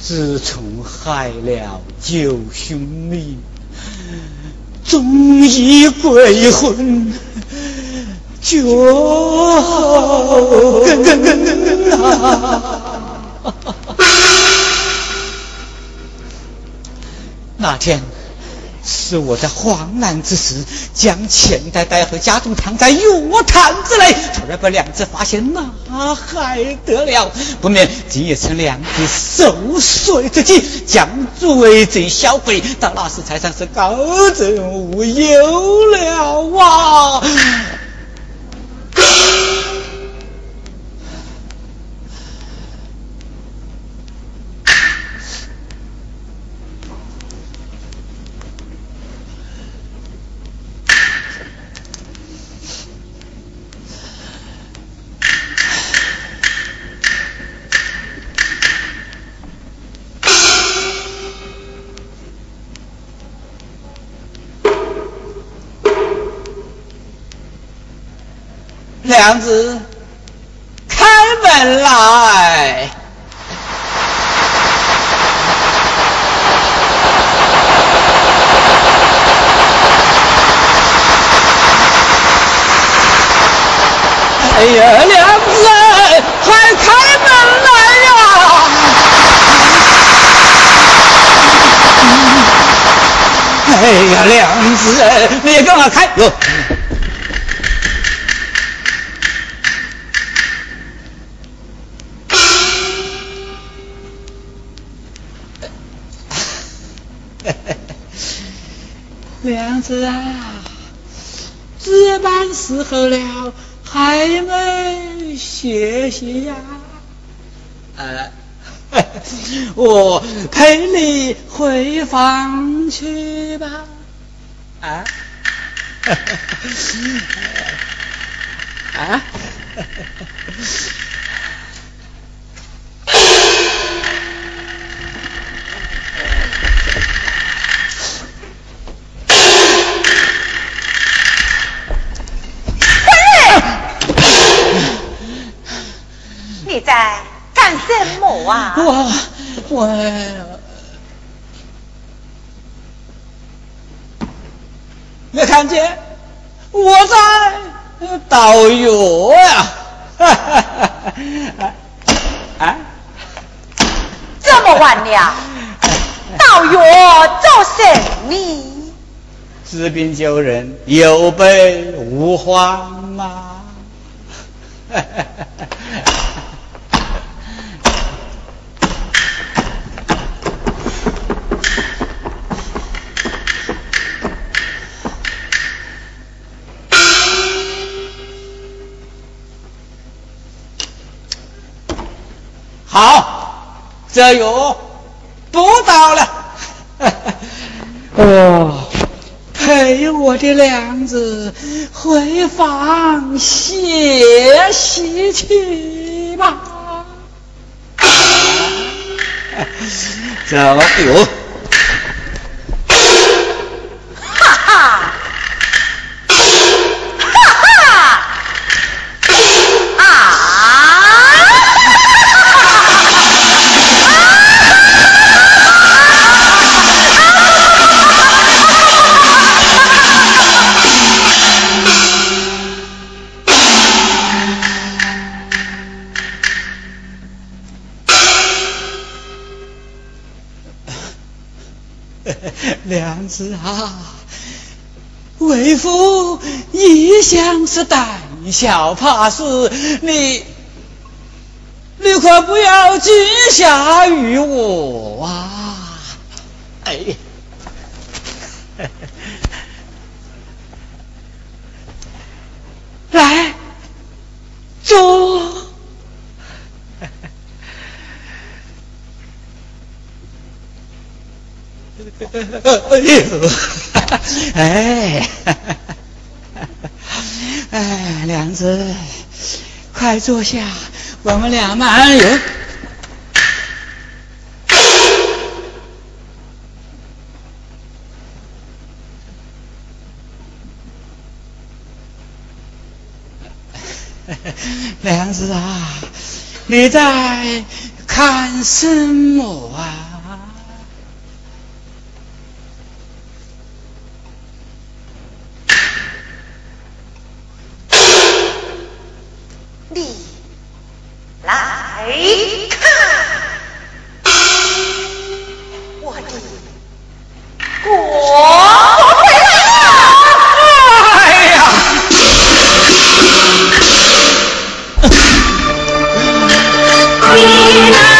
自从害了九兄弟，终于鬼魂，九后跟啊！那天。是我在慌乱之时，将钱袋带回家中，藏在药坛子内，突然被娘子发现，那还得了？不免今夜趁娘子受睡之际，将罪贼销毁，到那时才算是高枕无忧了啊！娘子，开门来！哎呀，娘子，快开门来呀！哎呀，娘子，你给我开哟！娘子啊，值班时候了，还没歇息呀？呃，我陪你回房去吧。啊？啊？在干什么啊？我我没看见，我在倒药呀！啊，这么晚了，倒药做什么？治病救人，有备无患嘛！好，加油不到了。哦，陪我的娘子回房歇息去吧。走有。娘子啊，为夫一向是胆小怕事，你你可不要惊吓于我啊！哎，来坐。哎，哎，娘子，快坐下，我们俩慢游。梁子啊，你在。看什么啊？来看，我的国母回来了！哎呀！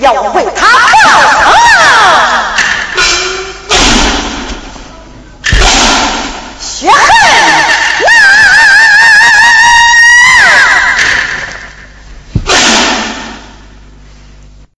要为他报仇。